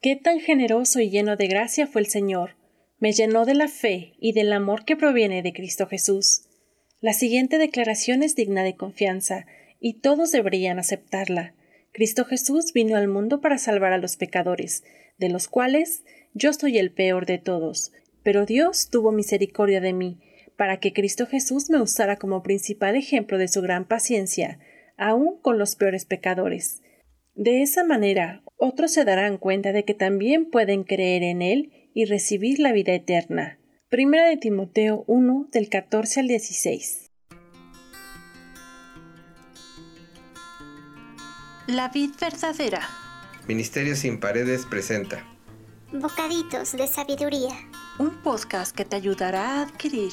Qué tan generoso y lleno de gracia fue el Señor. Me llenó de la fe y del amor que proviene de Cristo Jesús. La siguiente declaración es digna de confianza, y todos deberían aceptarla. Cristo Jesús vino al mundo para salvar a los pecadores, de los cuales yo soy el peor de todos. Pero Dios tuvo misericordia de mí, para que Cristo Jesús me usara como principal ejemplo de su gran paciencia, aun con los peores pecadores. De esa manera, otros se darán cuenta de que también pueden creer en Él y recibir la vida eterna. Primera de Timoteo 1 del 14 al 16. La vid verdadera. Ministerio sin paredes presenta Bocaditos de sabiduría. Un podcast que te ayudará a adquirir,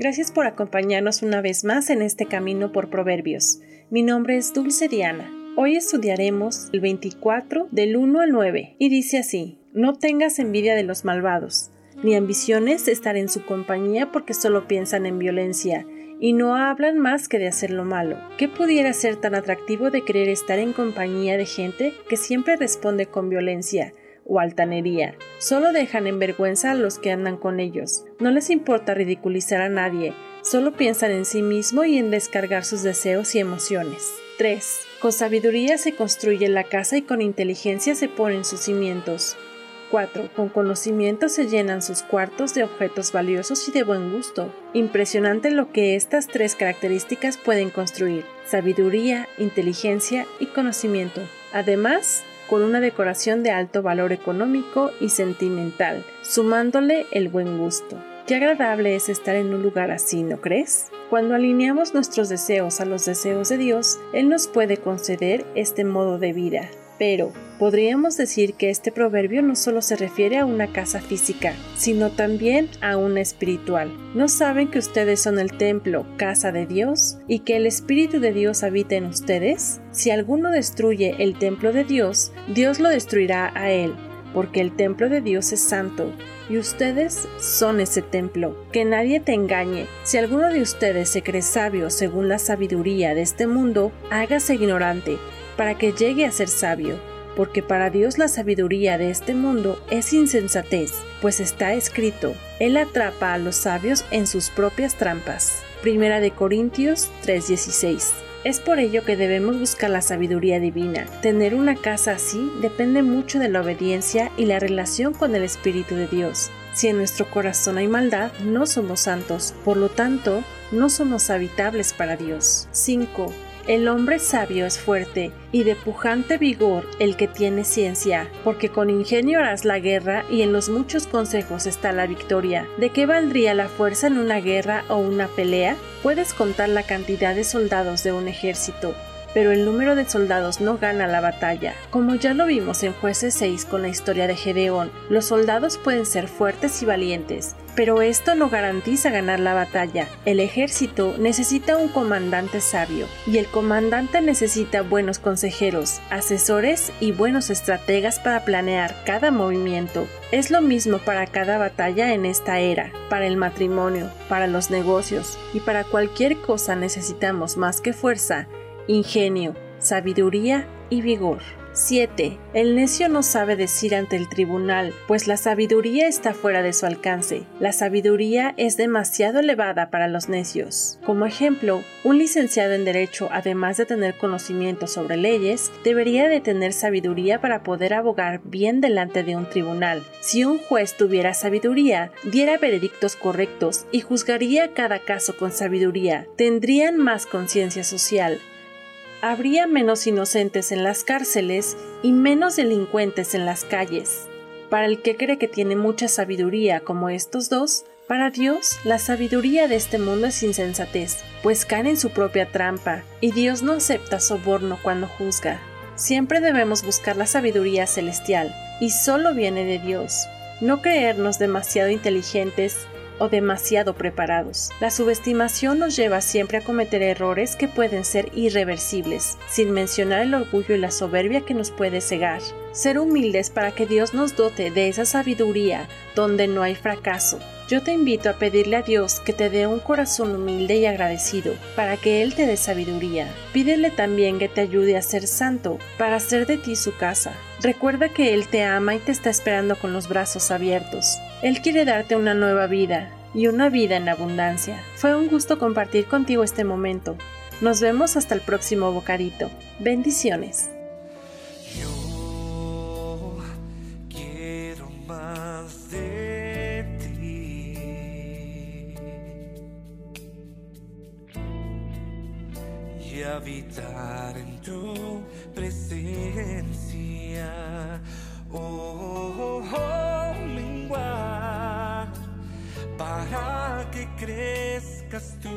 Gracias por acompañarnos una vez más en este camino por Proverbios. Mi nombre es Dulce Diana. Hoy estudiaremos el 24 del 1 al 9 y dice así, no tengas envidia de los malvados, ni ambiciones estar en su compañía porque solo piensan en violencia y no hablan más que de hacer lo malo. ¿Qué pudiera ser tan atractivo de querer estar en compañía de gente que siempre responde con violencia? O altanería. Solo dejan en vergüenza a los que andan con ellos. No les importa ridiculizar a nadie, solo piensan en sí mismo y en descargar sus deseos y emociones. 3. Con sabiduría se construye la casa y con inteligencia se ponen sus cimientos. 4. Con conocimiento se llenan sus cuartos de objetos valiosos y de buen gusto. Impresionante lo que estas tres características pueden construir. Sabiduría, inteligencia y conocimiento. Además, con una decoración de alto valor económico y sentimental, sumándole el buen gusto. Qué agradable es estar en un lugar así, ¿no crees? Cuando alineamos nuestros deseos a los deseos de Dios, Él nos puede conceder este modo de vida. Pero podríamos decir que este proverbio no solo se refiere a una casa física, sino también a una espiritual. ¿No saben que ustedes son el templo, casa de Dios, y que el Espíritu de Dios habita en ustedes? Si alguno destruye el templo de Dios, Dios lo destruirá a él, porque el templo de Dios es santo, y ustedes son ese templo. Que nadie te engañe. Si alguno de ustedes se cree sabio según la sabiduría de este mundo, hágase ignorante para que llegue a ser sabio, porque para Dios la sabiduría de este mundo es insensatez, pues está escrito, Él atrapa a los sabios en sus propias trampas. Primera de Corintios 3:16. Es por ello que debemos buscar la sabiduría divina. Tener una casa así depende mucho de la obediencia y la relación con el Espíritu de Dios. Si en nuestro corazón hay maldad, no somos santos, por lo tanto, no somos habitables para Dios. 5. El hombre sabio es fuerte y de pujante vigor el que tiene ciencia, porque con ingenio harás la guerra y en los muchos consejos está la victoria. ¿De qué valdría la fuerza en una guerra o una pelea? Puedes contar la cantidad de soldados de un ejército, pero el número de soldados no gana la batalla. Como ya lo vimos en Jueces 6 con la historia de Gedeón, los soldados pueden ser fuertes y valientes, pero esto no garantiza ganar la batalla. El ejército necesita un comandante sabio, y el comandante necesita buenos consejeros, asesores y buenos estrategas para planear cada movimiento. Es lo mismo para cada batalla en esta era, para el matrimonio, para los negocios y para cualquier cosa necesitamos más que fuerza, ingenio, sabiduría y vigor. 7. El necio no sabe decir ante el tribunal, pues la sabiduría está fuera de su alcance. La sabiduría es demasiado elevada para los necios. Como ejemplo, un licenciado en Derecho, además de tener conocimiento sobre leyes, debería de tener sabiduría para poder abogar bien delante de un tribunal. Si un juez tuviera sabiduría, diera veredictos correctos y juzgaría cada caso con sabiduría, tendrían más conciencia social, habría menos inocentes en las cárceles y menos delincuentes en las calles. Para el que cree que tiene mucha sabiduría como estos dos, Para Dios, la sabiduría de este mundo es insensatez, pues caen en su propia trampa, y Dios no acepta soborno cuando juzga. Siempre debemos buscar la sabiduría celestial, y solo viene de Dios. No creernos demasiado inteligentes o demasiado preparados. La subestimación nos lleva siempre a cometer errores que pueden ser irreversibles, sin mencionar el orgullo y la soberbia que nos puede cegar. Ser humildes para que Dios nos dote de esa sabiduría donde no hay fracaso. Yo te invito a pedirle a Dios que te dé un corazón humilde y agradecido para que Él te dé sabiduría. Pídele también que te ayude a ser santo para hacer de ti su casa. Recuerda que Él te ama y te está esperando con los brazos abiertos. Él quiere darte una nueva vida y una vida en abundancia. Fue un gusto compartir contigo este momento. Nos vemos hasta el próximo bocadito. Bendiciones. Habitar en tu presencia. Oh, oh, oh, para que crezcas tú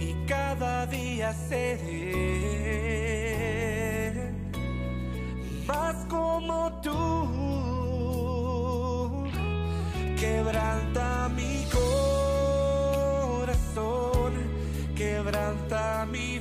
y cada día seré más como tú. Quebranta mi corazón, quebranta mi